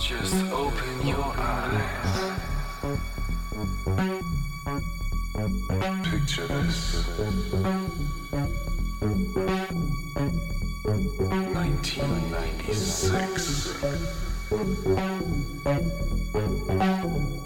Just open your eyes. Picture this. 1996.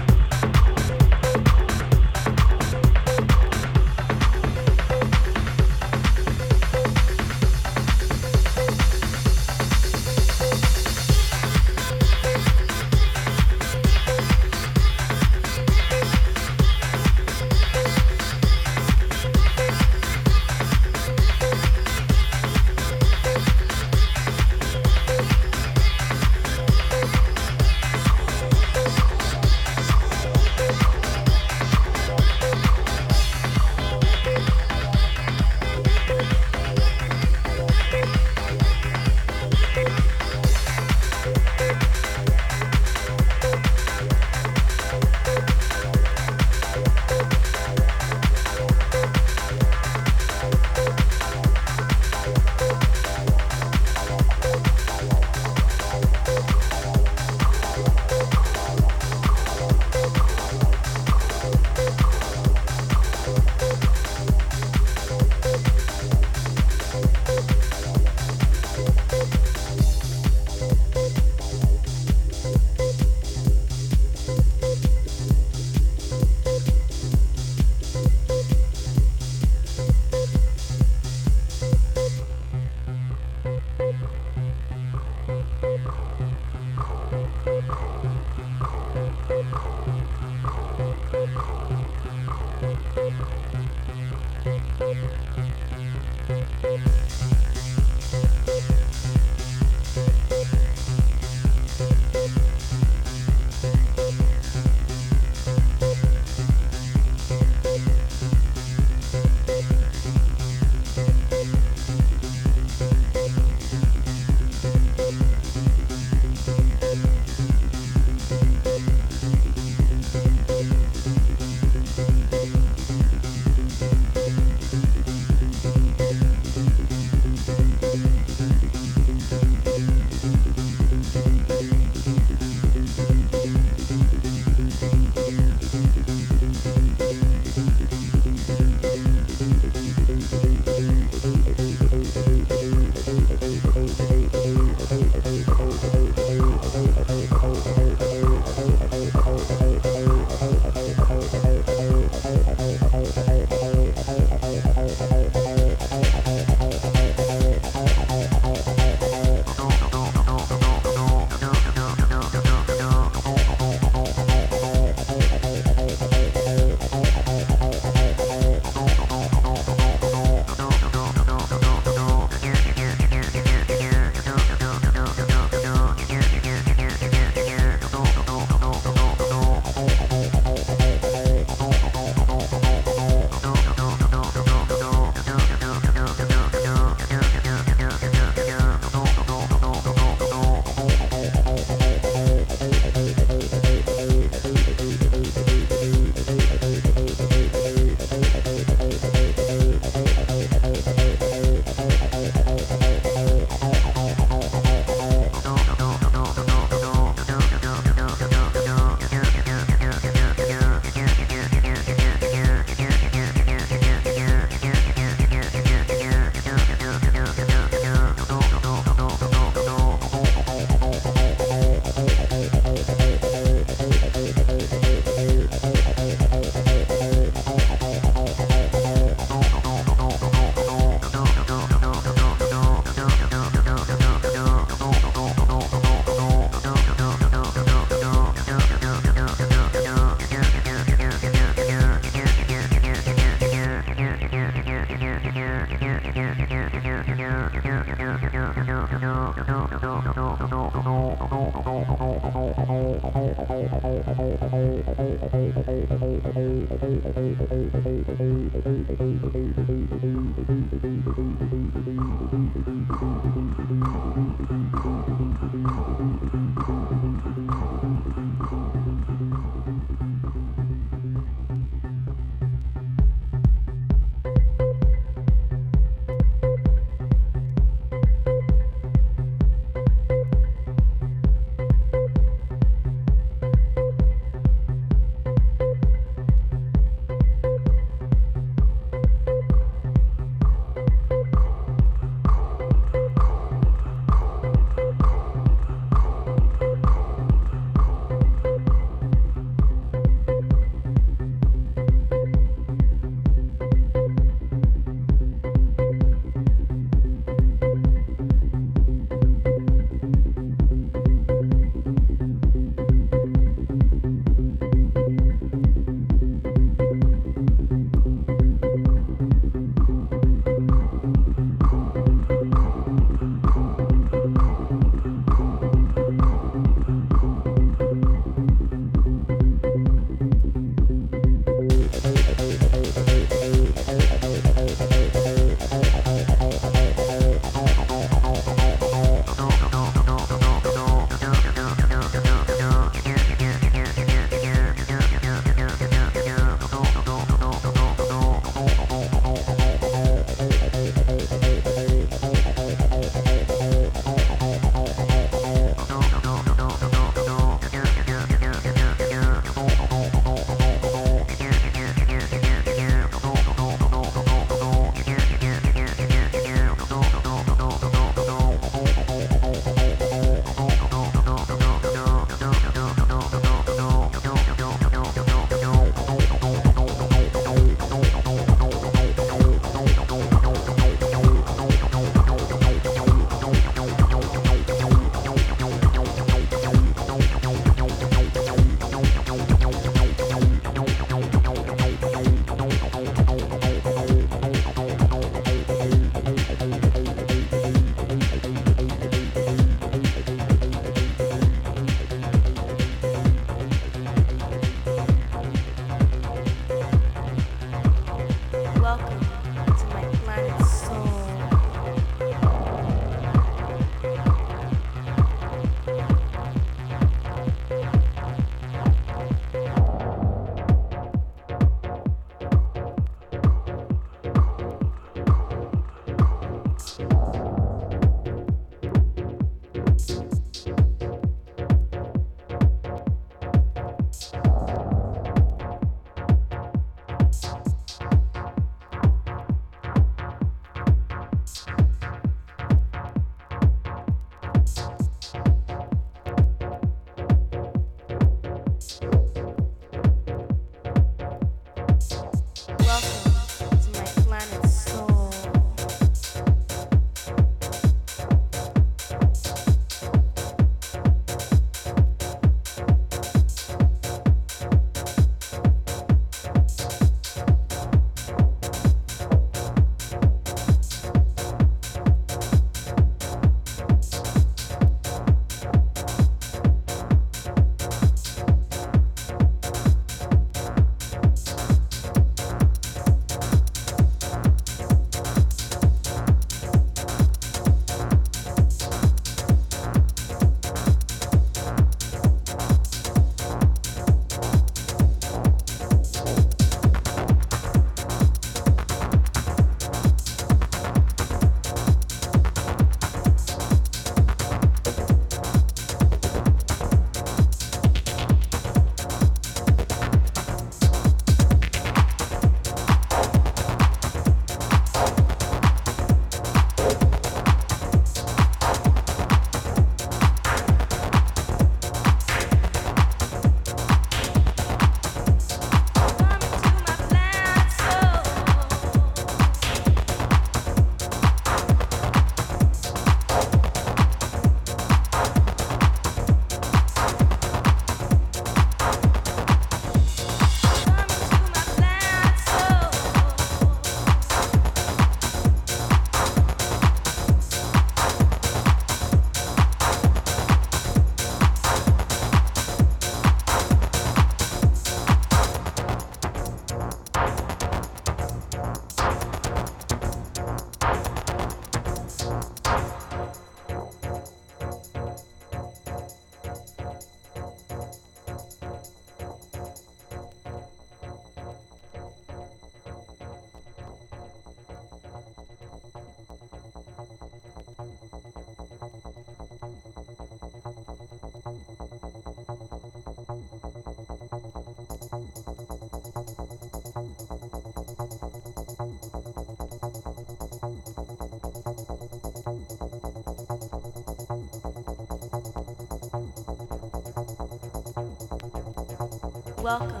Welcome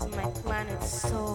to my planet soul.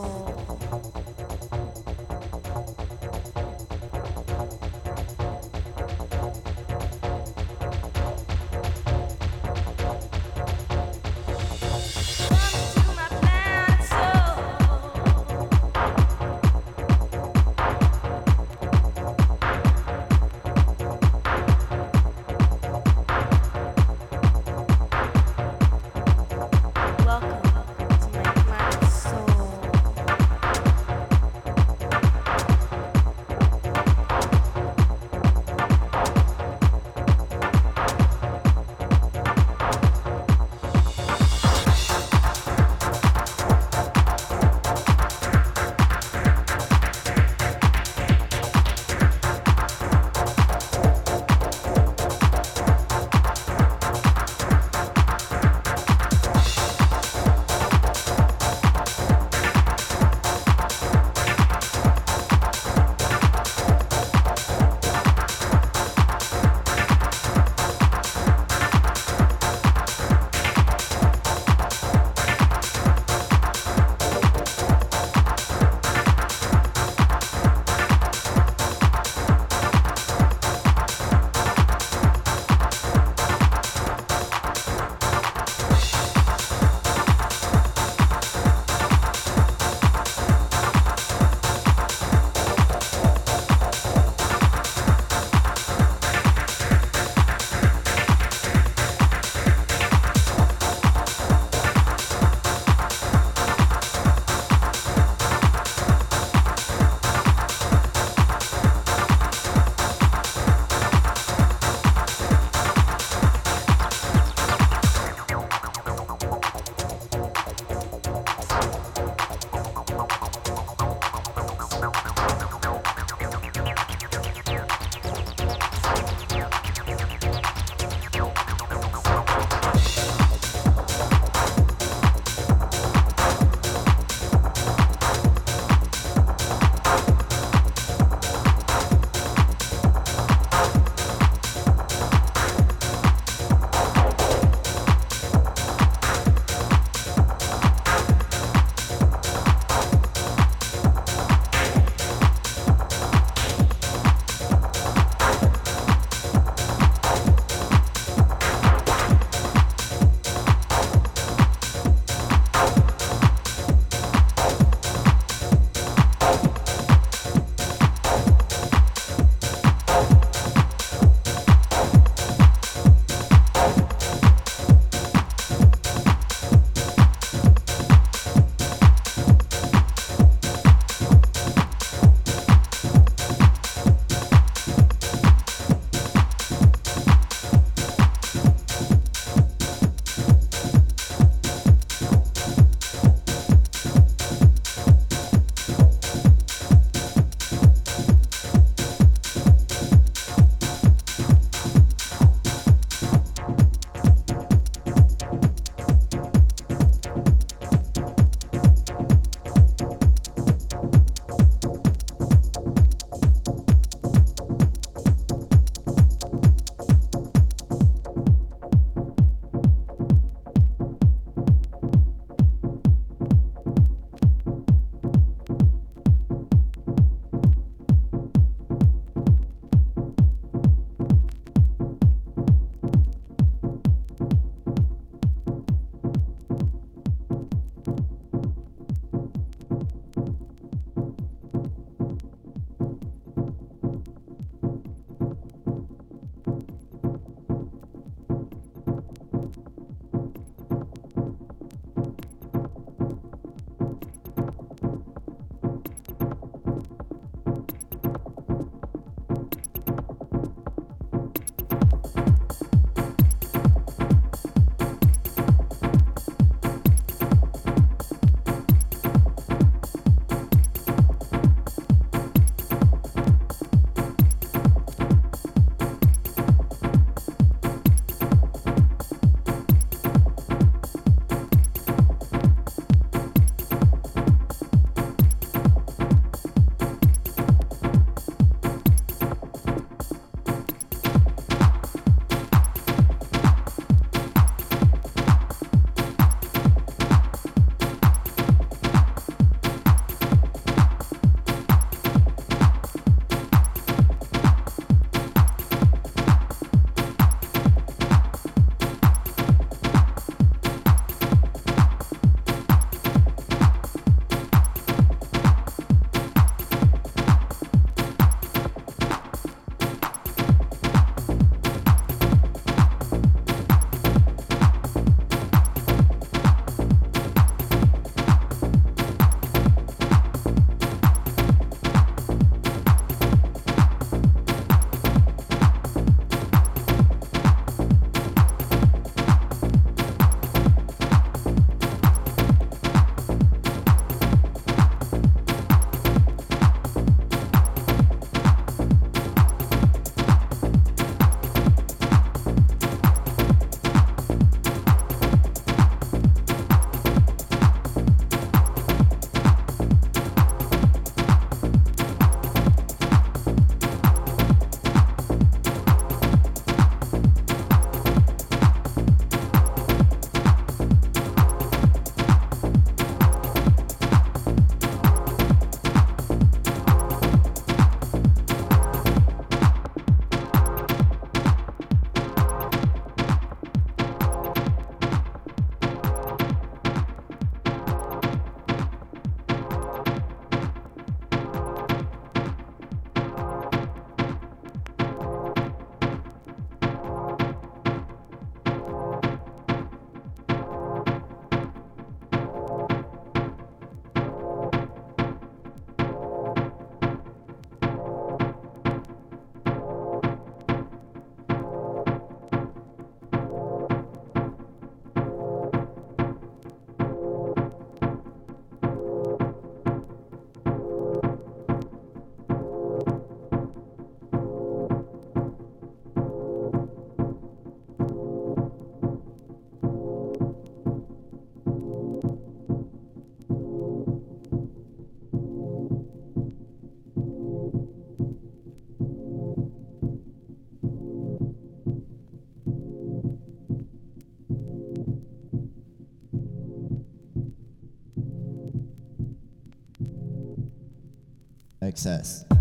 INXS.